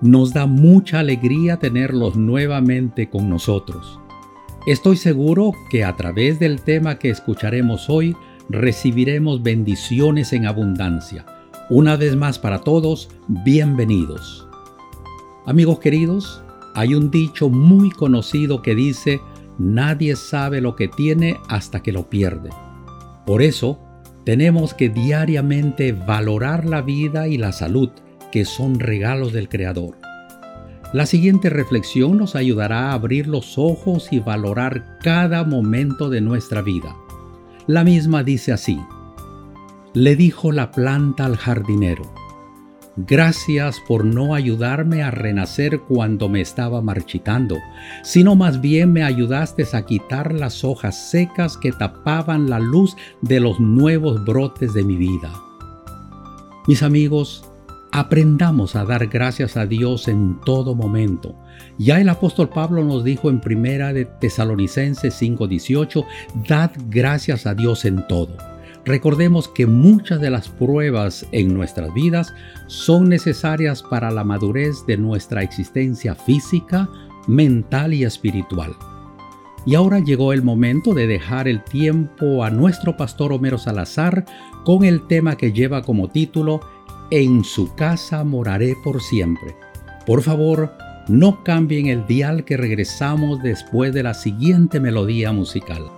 Nos da mucha alegría tenerlos nuevamente con nosotros. Estoy seguro que a través del tema que escucharemos hoy recibiremos bendiciones en abundancia. Una vez más para todos, bienvenidos. Amigos queridos, hay un dicho muy conocido que dice, nadie sabe lo que tiene hasta que lo pierde. Por eso, tenemos que diariamente valorar la vida y la salud, que son regalos del Creador. La siguiente reflexión nos ayudará a abrir los ojos y valorar cada momento de nuestra vida. La misma dice así, le dijo la planta al jardinero, Gracias por no ayudarme a renacer cuando me estaba marchitando, sino más bien me ayudaste a quitar las hojas secas que tapaban la luz de los nuevos brotes de mi vida. Mis amigos, aprendamos a dar gracias a Dios en todo momento. Ya el apóstol Pablo nos dijo en primera de Tesalonicenses 5:18, dad gracias a Dios en todo. Recordemos que muchas de las pruebas en nuestras vidas son necesarias para la madurez de nuestra existencia física, mental y espiritual. Y ahora llegó el momento de dejar el tiempo a nuestro pastor Homero Salazar con el tema que lleva como título En su casa moraré por siempre. Por favor, no cambien el dial que regresamos después de la siguiente melodía musical.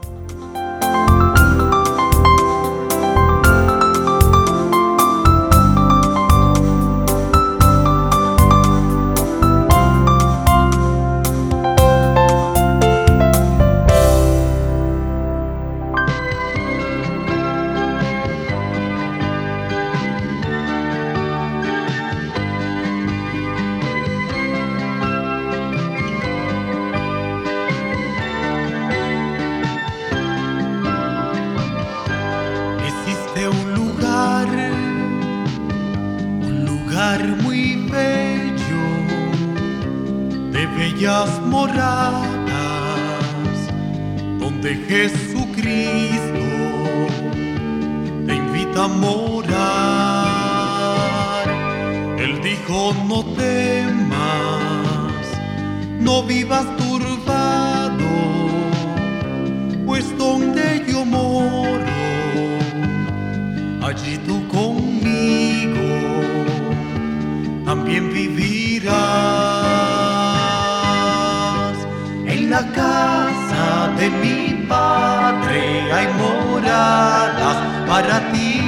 Donde para ti.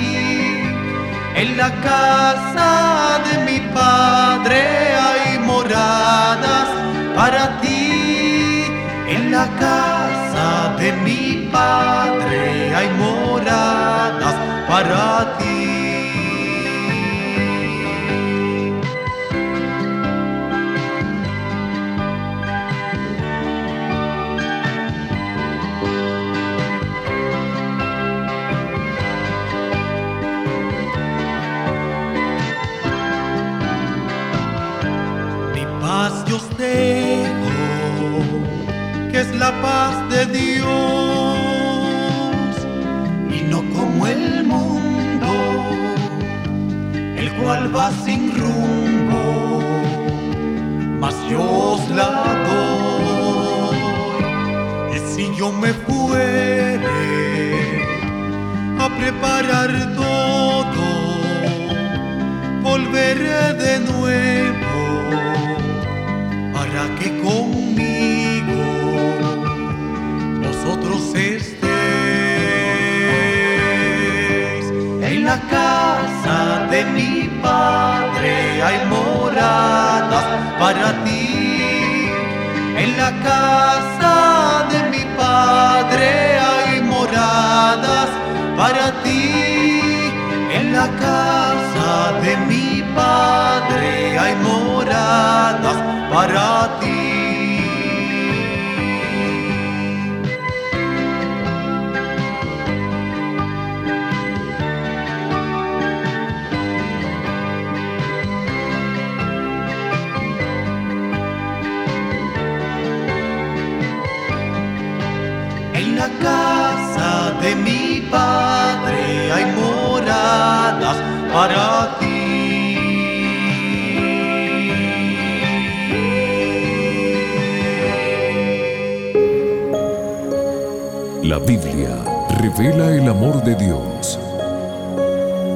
En la casa de mi padre hay moradas para ti. En la casa de mi padre hay moradas para ti. La paz de Dios y no como el mundo, el cual va sin rumbo, mas yo os la doy. Y si yo me fuere a preparar todo, volveré de nuevo vosotros estéis. En la casa de mi Padre hay moradas para ti. En la casa de mi Padre hay moradas para ti. En la casa de mi Padre hay moradas para ti.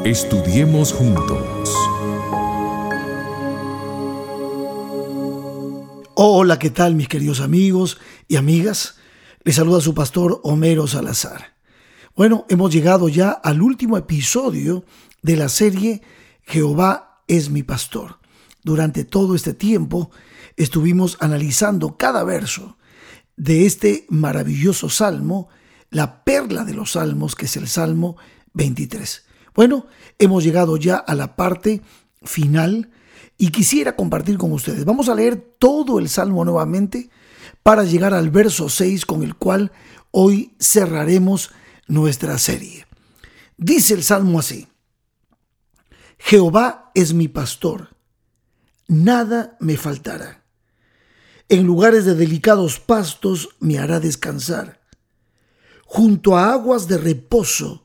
Estudiemos juntos. Hola, ¿qué tal mis queridos amigos y amigas? Les saluda su pastor Homero Salazar. Bueno, hemos llegado ya al último episodio de la serie Jehová es mi pastor. Durante todo este tiempo estuvimos analizando cada verso de este maravilloso salmo, la perla de los salmos, que es el Salmo 23. Bueno, hemos llegado ya a la parte final y quisiera compartir con ustedes. Vamos a leer todo el Salmo nuevamente para llegar al verso 6 con el cual hoy cerraremos nuestra serie. Dice el Salmo así, Jehová es mi pastor, nada me faltará. En lugares de delicados pastos me hará descansar. Junto a aguas de reposo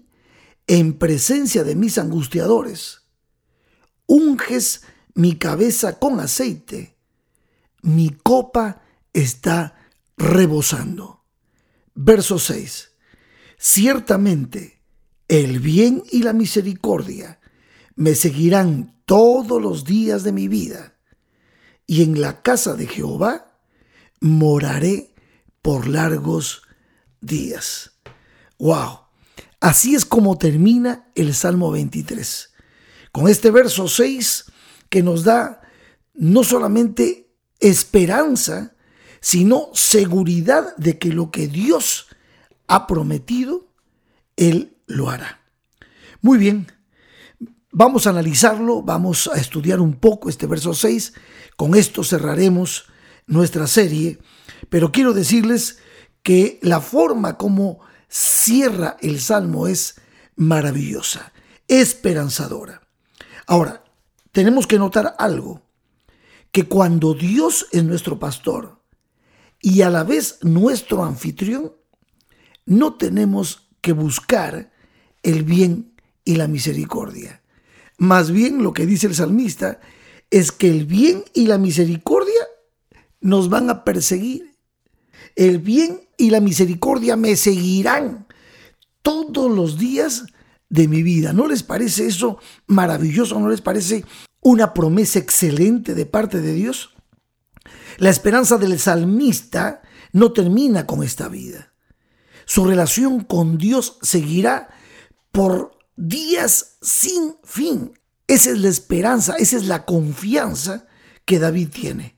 en presencia de mis angustiadores. Unges mi cabeza con aceite, mi copa está rebosando. Verso 6. Ciertamente el bien y la misericordia me seguirán todos los días de mi vida, y en la casa de Jehová moraré por largos días. ¡Wow! Así es como termina el Salmo 23. Con este verso 6 que nos da no solamente esperanza, sino seguridad de que lo que Dios ha prometido, Él lo hará. Muy bien, vamos a analizarlo, vamos a estudiar un poco este verso 6, con esto cerraremos nuestra serie, pero quiero decirles que la forma como cierra el salmo es maravillosa, esperanzadora. Ahora, tenemos que notar algo, que cuando Dios es nuestro pastor y a la vez nuestro anfitrión, no tenemos que buscar el bien y la misericordia. Más bien lo que dice el salmista es que el bien y la misericordia nos van a perseguir. El bien y la misericordia me seguirán todos los días de mi vida. ¿No les parece eso maravilloso? ¿No les parece una promesa excelente de parte de Dios? La esperanza del salmista no termina con esta vida. Su relación con Dios seguirá por días sin fin. Esa es la esperanza, esa es la confianza que David tiene.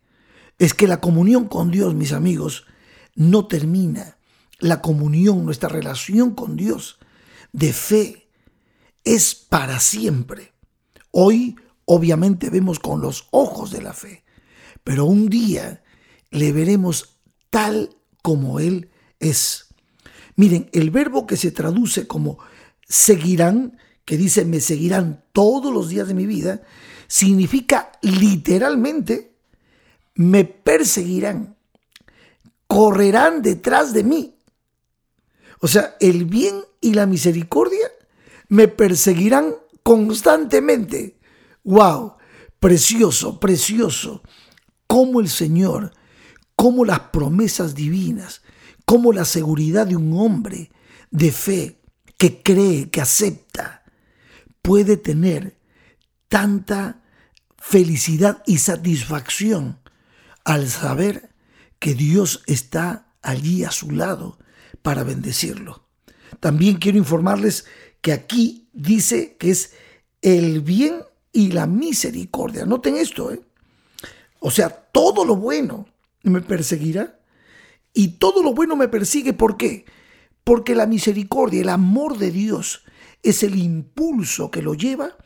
Es que la comunión con Dios, mis amigos, no termina. La comunión, nuestra relación con Dios de fe, es para siempre. Hoy obviamente vemos con los ojos de la fe, pero un día le veremos tal como Él es. Miren, el verbo que se traduce como seguirán, que dice me seguirán todos los días de mi vida, significa literalmente me perseguirán, correrán detrás de mí. O sea, el bien y la misericordia me perseguirán constantemente. ¡Wow! Precioso, precioso. Cómo el Señor, cómo las promesas divinas, cómo la seguridad de un hombre de fe que cree, que acepta, puede tener tanta felicidad y satisfacción al saber que Dios está allí a su lado para bendecirlo. También quiero informarles que aquí dice que es el bien y la misericordia. Noten esto, ¿eh? O sea, todo lo bueno me perseguirá y todo lo bueno me persigue. ¿Por qué? Porque la misericordia, el amor de Dios es el impulso que lo lleva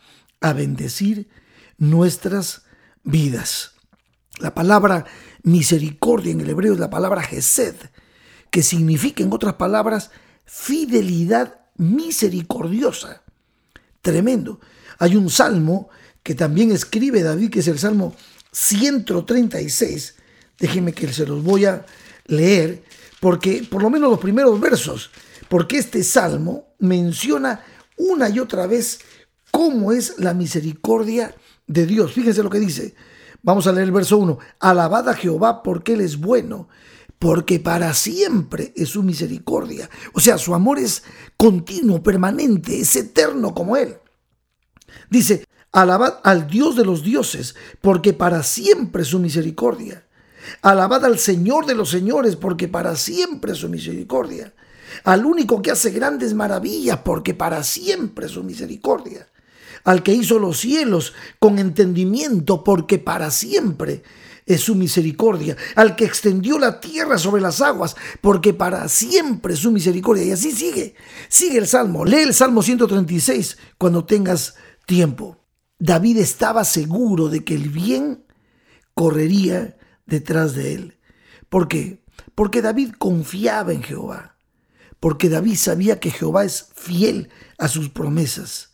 a bendecir nuestras vidas. La palabra misericordia en el hebreo es la palabra gesed, que significa en otras palabras fidelidad misericordiosa. Tremendo. Hay un salmo que también escribe David, que es el salmo 136. Déjenme que se los voy a leer, porque por lo menos los primeros versos, porque este salmo menciona una y otra vez cómo es la misericordia de Dios. Fíjense lo que dice. Vamos a leer el verso 1. Alabad a Jehová porque Él es bueno, porque para siempre es su misericordia. O sea, su amor es continuo, permanente, es eterno como Él. Dice, alabad al Dios de los dioses, porque para siempre es su misericordia. Alabad al Señor de los señores, porque para siempre es su misericordia. Al único que hace grandes maravillas, porque para siempre es su misericordia al que hizo los cielos con entendimiento, porque para siempre es su misericordia, al que extendió la tierra sobre las aguas, porque para siempre es su misericordia. Y así sigue, sigue el Salmo. Lee el Salmo 136 cuando tengas tiempo. David estaba seguro de que el bien correría detrás de él. ¿Por qué? Porque David confiaba en Jehová. Porque David sabía que Jehová es fiel a sus promesas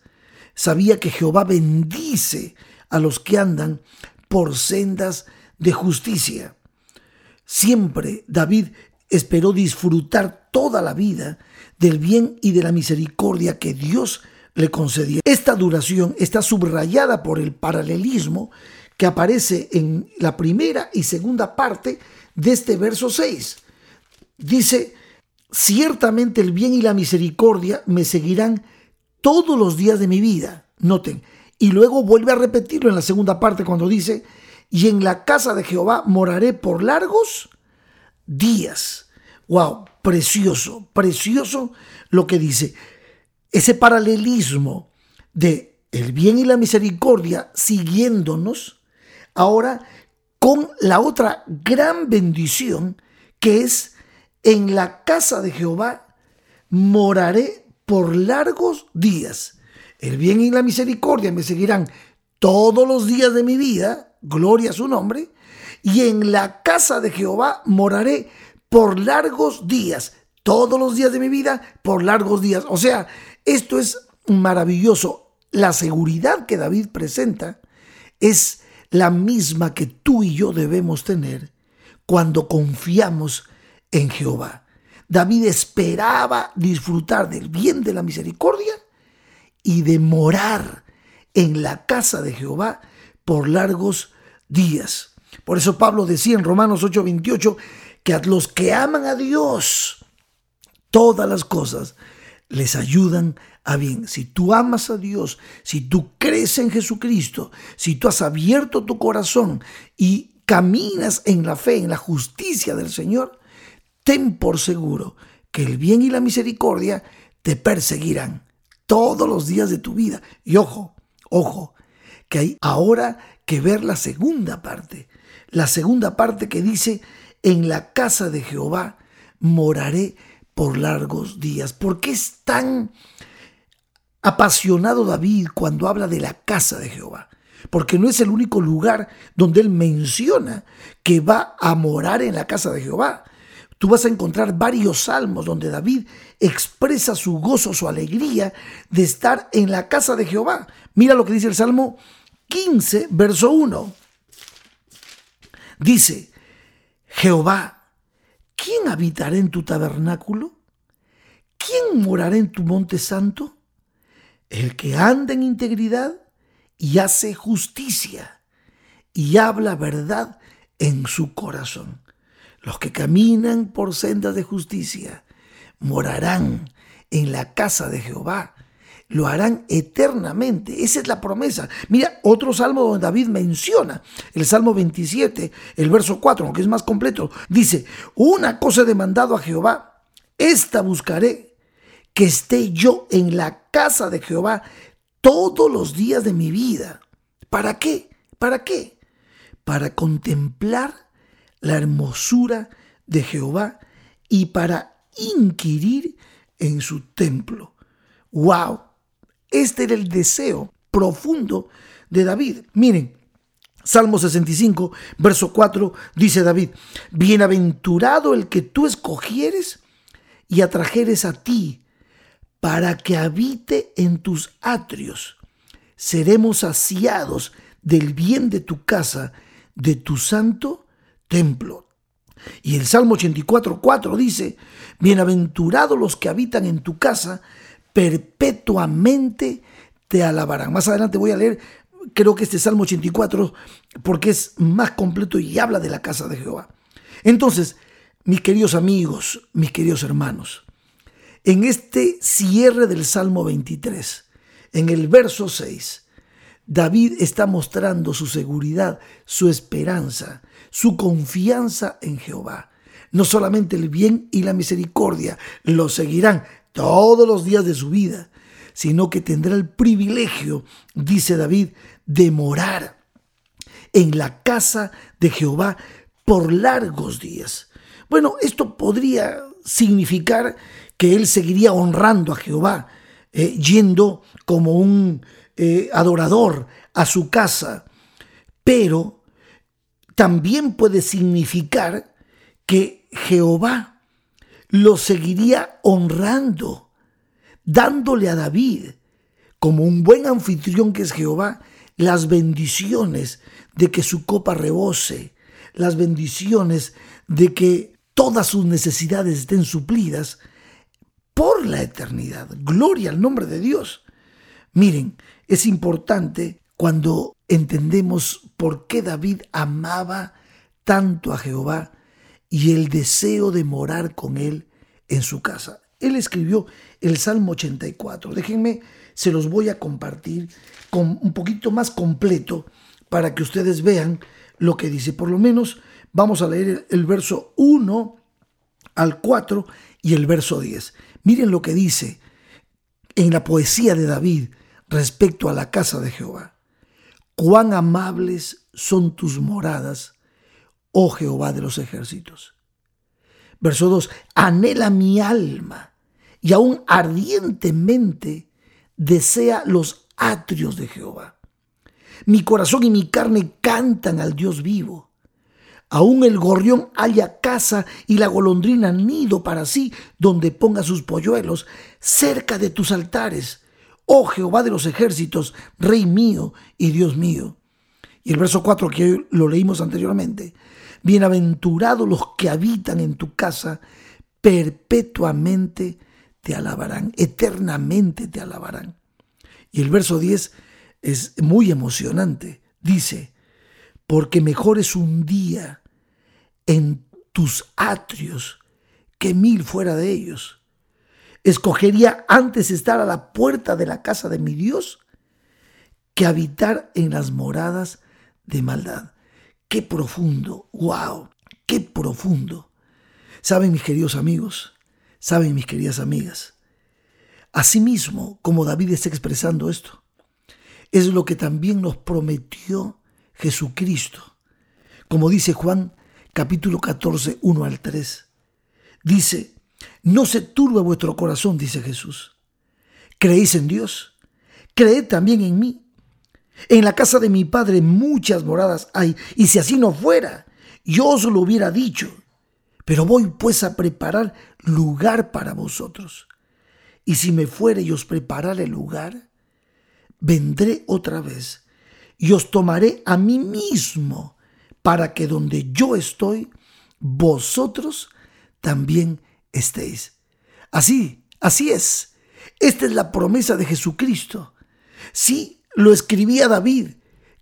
sabía que Jehová bendice a los que andan por sendas de justicia. Siempre David esperó disfrutar toda la vida del bien y de la misericordia que Dios le concedía. Esta duración está subrayada por el paralelismo que aparece en la primera y segunda parte de este verso 6. Dice, ciertamente el bien y la misericordia me seguirán todos los días de mi vida. Noten. Y luego vuelve a repetirlo en la segunda parte cuando dice, y en la casa de Jehová moraré por largos días. Wow, precioso, precioso lo que dice. Ese paralelismo de el bien y la misericordia siguiéndonos, ahora con la otra gran bendición que es en la casa de Jehová moraré por largos días. El bien y la misericordia me seguirán todos los días de mi vida, gloria a su nombre, y en la casa de Jehová moraré por largos días, todos los días de mi vida, por largos días. O sea, esto es maravilloso. La seguridad que David presenta es la misma que tú y yo debemos tener cuando confiamos en Jehová. David esperaba disfrutar del bien de la misericordia y de morar en la casa de Jehová por largos días. Por eso Pablo decía en Romanos 8:28 que a los que aman a Dios, todas las cosas les ayudan a bien. Si tú amas a Dios, si tú crees en Jesucristo, si tú has abierto tu corazón y caminas en la fe, en la justicia del Señor, ten por seguro que el bien y la misericordia te perseguirán todos los días de tu vida. Y ojo, ojo, que hay ahora que ver la segunda parte. La segunda parte que dice, en la casa de Jehová moraré por largos días. ¿Por qué es tan apasionado David cuando habla de la casa de Jehová? Porque no es el único lugar donde él menciona que va a morar en la casa de Jehová. Tú vas a encontrar varios salmos donde David expresa su gozo, su alegría de estar en la casa de Jehová. Mira lo que dice el Salmo 15, verso 1. Dice, Jehová, ¿quién habitará en tu tabernáculo? ¿Quién morará en tu monte santo? El que anda en integridad y hace justicia y habla verdad en su corazón. Los que caminan por sendas de justicia morarán en la casa de Jehová. Lo harán eternamente. Esa es la promesa. Mira, otro salmo donde David menciona, el Salmo 27, el verso 4, aunque es más completo, dice, una cosa he demandado a Jehová, esta buscaré, que esté yo en la casa de Jehová todos los días de mi vida. ¿Para qué? ¿Para qué? Para contemplar la hermosura de Jehová y para inquirir en su templo. ¡Wow! Este era el deseo profundo de David. Miren, Salmo 65, verso 4, dice David, Bienaventurado el que tú escogieres y atrajeres a ti para que habite en tus atrios. Seremos saciados del bien de tu casa, de tu santo templo. Y el Salmo 84, 4 dice, Bienaventurados los que habitan en tu casa, perpetuamente te alabarán. Más adelante voy a leer, creo que este Salmo 84, porque es más completo y habla de la casa de Jehová. Entonces, mis queridos amigos, mis queridos hermanos, en este cierre del Salmo 23, en el verso 6, David está mostrando su seguridad, su esperanza, su confianza en Jehová. No solamente el bien y la misericordia lo seguirán todos los días de su vida, sino que tendrá el privilegio, dice David, de morar en la casa de Jehová por largos días. Bueno, esto podría significar que él seguiría honrando a Jehová, eh, yendo como un eh, adorador a su casa, pero también puede significar que Jehová lo seguiría honrando dándole a David, como un buen anfitrión que es Jehová, las bendiciones de que su copa rebose, las bendiciones de que todas sus necesidades estén suplidas por la eternidad. Gloria al nombre de Dios. Miren, es importante cuando entendemos por qué David amaba tanto a Jehová y el deseo de morar con él en su casa. Él escribió el Salmo 84. Déjenme, se los voy a compartir con un poquito más completo para que ustedes vean lo que dice. Por lo menos vamos a leer el, verso 1 al 4 y el verso 10. Miren lo que dice en la poesía de David respecto a la casa de Jehová. Cuán amables son tus moradas, oh Jehová de los ejércitos. Verso 2. Anhela mi alma y aún ardientemente desea los atrios de Jehová. Mi corazón y mi carne cantan al Dios vivo. Aún el gorrión haya casa y la golondrina nido para sí, donde ponga sus polluelos, cerca de tus altares, oh Jehová de los ejércitos, Rey mío y Dios mío. Y el verso 4 que lo leímos anteriormente, bienaventurados los que habitan en tu casa perpetuamente te alabarán, eternamente te alabarán. Y el verso 10 es muy emocionante. Dice, porque mejor es un día en tus atrios que mil fuera de ellos. Escogería antes estar a la puerta de la casa de mi Dios que habitar en las moradas de maldad. Qué profundo, wow, qué profundo. Saben mis queridos amigos, Saben, mis queridas amigas, asimismo, como David está expresando esto, es lo que también nos prometió Jesucristo. Como dice Juan capítulo 14, 1 al 3. Dice, no se turbe vuestro corazón, dice Jesús. ¿Creéis en Dios? Creed también en mí. En la casa de mi Padre muchas moradas hay, y si así no fuera, yo os lo hubiera dicho. Pero voy pues a preparar lugar para vosotros. Y si me fuere y os preparare lugar, vendré otra vez y os tomaré a mí mismo, para que donde yo estoy, vosotros también estéis. Así, así es. Esta es la promesa de Jesucristo. Sí, lo escribía David,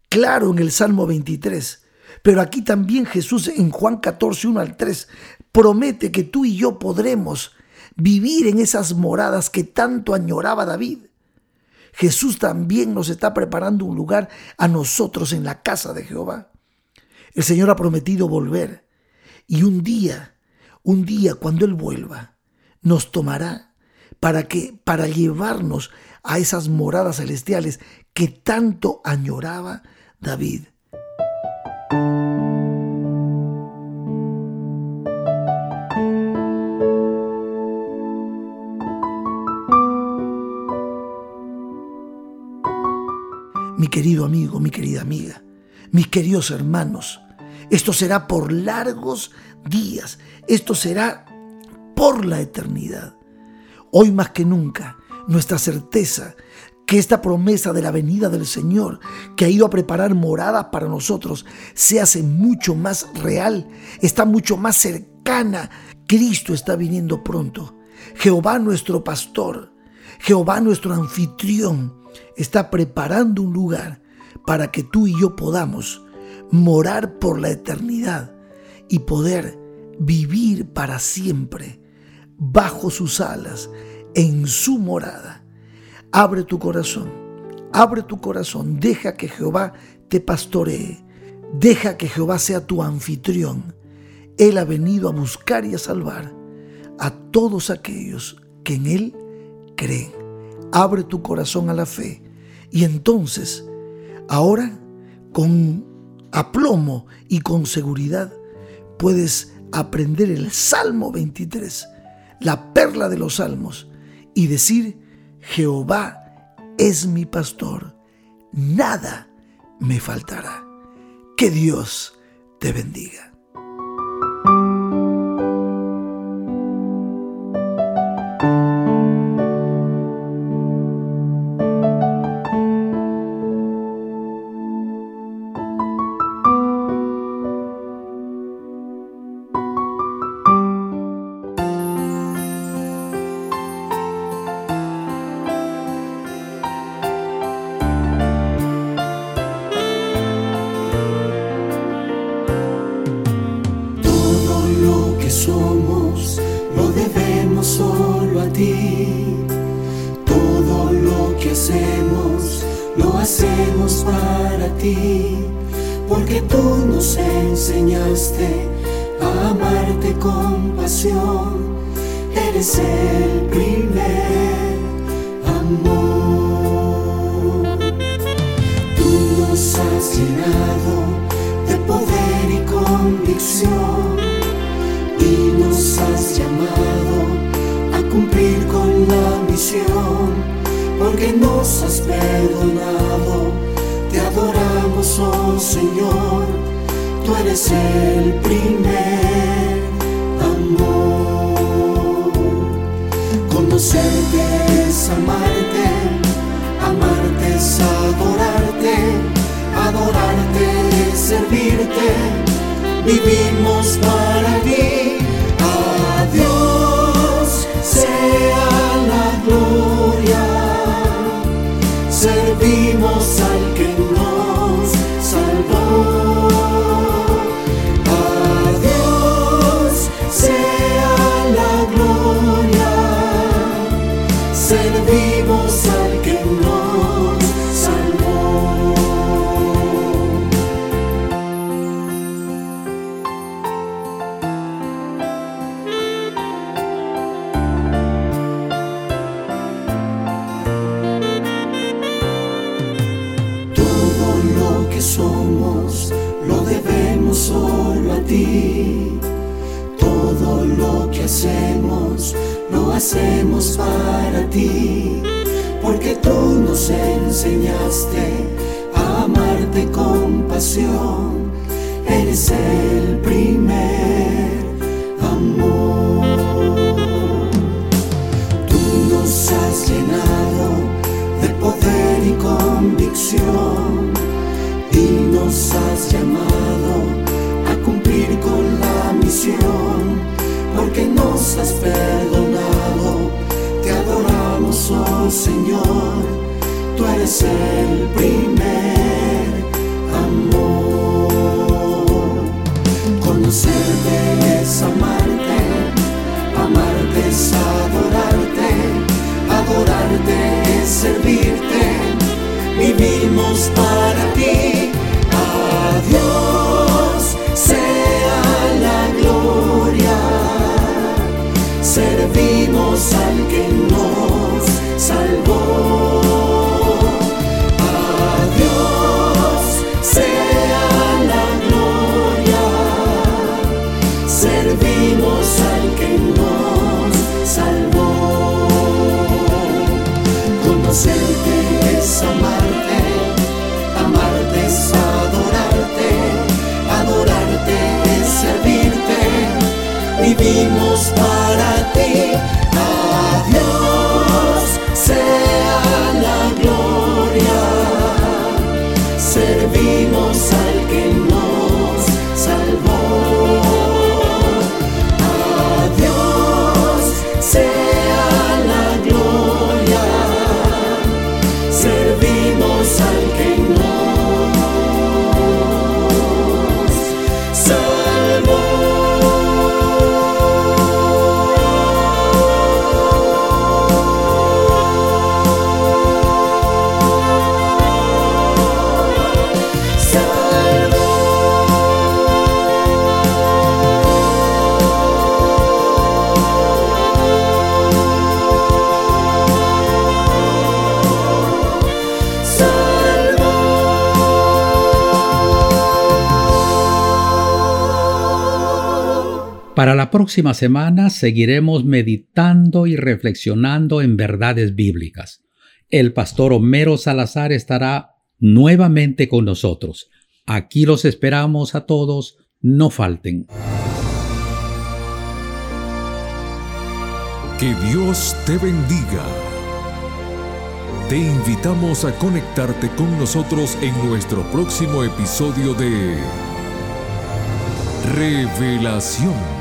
claro, en el Salmo 23. Pero aquí también Jesús en Juan 14, 1 al 3 promete que tú y yo podremos vivir en esas moradas que tanto añoraba David. Jesús también nos está preparando un lugar a nosotros en la casa de Jehová. El Señor ha prometido volver y un día, un día cuando Él vuelva, nos tomará para que para llevarnos a esas moradas celestiales que tanto añoraba David. querido amigo, mi querida amiga, mis queridos hermanos, esto será por largos días, esto será por la eternidad. Hoy más que nunca, nuestra certeza que esta promesa de la venida del Señor, que ha ido a preparar moradas para nosotros, se hace mucho más real, está mucho más cercana. Cristo está viniendo pronto. Jehová nuestro pastor, Jehová nuestro anfitrión, está preparando un lugar para que tú y yo podamos morar por la eternidad y poder vivir para siempre bajo sus alas, en su morada. Abre tu corazón, abre tu corazón, deja que Jehová te pastoree, deja que Jehová sea tu anfitrión. Él ha venido a buscar y a salvar a todos aquellos que en Él creen. Abre tu corazón a la fe y entonces, ahora, con aplomo y con seguridad, puedes aprender el Salmo 23, la perla de los salmos, y decir, Jehová es mi pastor, nada me faltará. Que Dios te bendiga. Porque tú nos enseñaste a amarte con pasión. Eres el primer amor. Tú nos has llenado de poder y convicción porque nos has perdonado te adoramos, oh Señor, tú eres el primer amor. Conocerte es amarte, amarte es adorarte, adorarte es servirte, vivimos hacemos para ti, porque tú nos enseñaste a amarte con pasión. Eres el primer amor. Tú nos has llenado de poder y convicción nos has llamado a cumplir con la misión, porque nos has perdonado oh Señor, tú eres el primer amor. Conocerte es Para la próxima semana seguiremos meditando y reflexionando en verdades bíblicas. El pastor Homero Salazar estará nuevamente con nosotros. Aquí los esperamos a todos, no falten. Que Dios te bendiga. Te invitamos a conectarte con nosotros en nuestro próximo episodio de Revelación.